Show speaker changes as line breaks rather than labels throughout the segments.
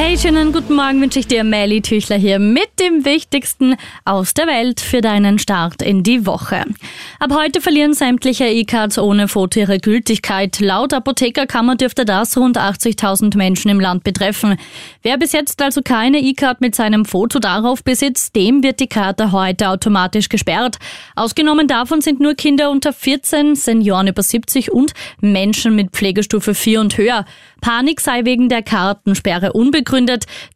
Hey, schönen guten Morgen wünsche ich dir, Melly Tüchler hier mit dem Wichtigsten aus der Welt für deinen Start in die Woche. Ab heute verlieren sämtliche E-Cards ohne Foto ihre Gültigkeit. Laut Apothekerkammer dürfte das rund 80.000 Menschen im Land betreffen. Wer bis jetzt also keine E-Card mit seinem Foto darauf besitzt, dem wird die Karte heute automatisch gesperrt. Ausgenommen davon sind nur Kinder unter 14, Senioren über 70 und Menschen mit Pflegestufe 4 und höher. Panik sei wegen der Kartensperre unbegründet.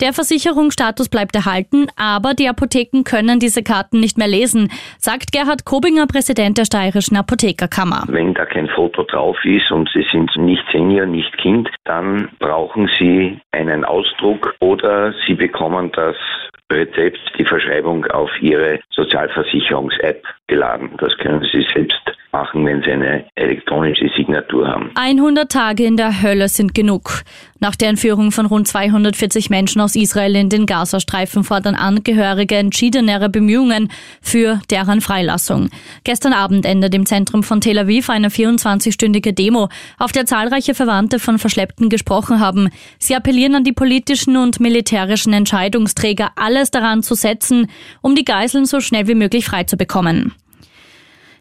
Der Versicherungsstatus bleibt erhalten, aber die Apotheken können diese Karten nicht mehr lesen, sagt Gerhard Kobinger, Präsident der Steirischen Apothekerkammer.
Wenn da kein Foto drauf ist und Sie sind nicht Senior, nicht Kind, dann brauchen Sie einen Ausdruck oder Sie bekommen das Rezept, die Verschreibung auf Ihre Sozialversicherungs-App geladen. Das können Sie selbst machen, wenn sie eine elektronische Signatur haben.
100 Tage in der Hölle sind genug. Nach der Entführung von rund 240 Menschen aus Israel in den Gazastreifen fordern Angehörige entschiedenere Bemühungen für deren Freilassung. Gestern Abend endet im Zentrum von Tel Aviv eine 24-stündige Demo, auf der zahlreiche Verwandte von Verschleppten gesprochen haben. Sie appellieren an die politischen und militärischen Entscheidungsträger, alles daran zu setzen, um die Geiseln so schnell wie möglich frei zu bekommen.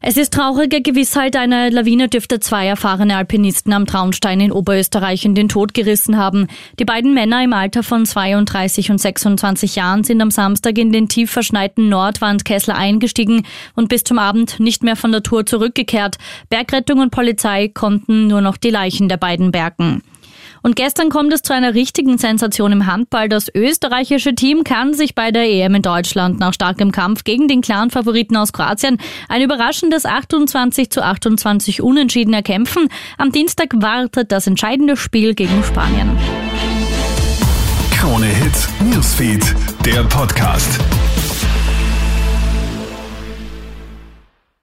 Es ist traurige Gewissheit, eine Lawine dürfte zwei erfahrene Alpinisten am Traunstein in Oberösterreich in den Tod gerissen haben. Die beiden Männer im Alter von 32 und 26 Jahren sind am Samstag in den tief verschneiten Nordwandkessel eingestiegen und bis zum Abend nicht mehr von der Tour zurückgekehrt. Bergrettung und Polizei konnten nur noch die Leichen der beiden bergen. Und gestern kommt es zu einer richtigen Sensation im Handball. Das österreichische Team kann sich bei der EM in Deutschland nach starkem Kampf gegen den klaren Favoriten aus Kroatien ein überraschendes 28 zu 28 Unentschieden erkämpfen. Am Dienstag wartet das entscheidende Spiel gegen Spanien.
Krone Hits, Newsfeed, der Podcast.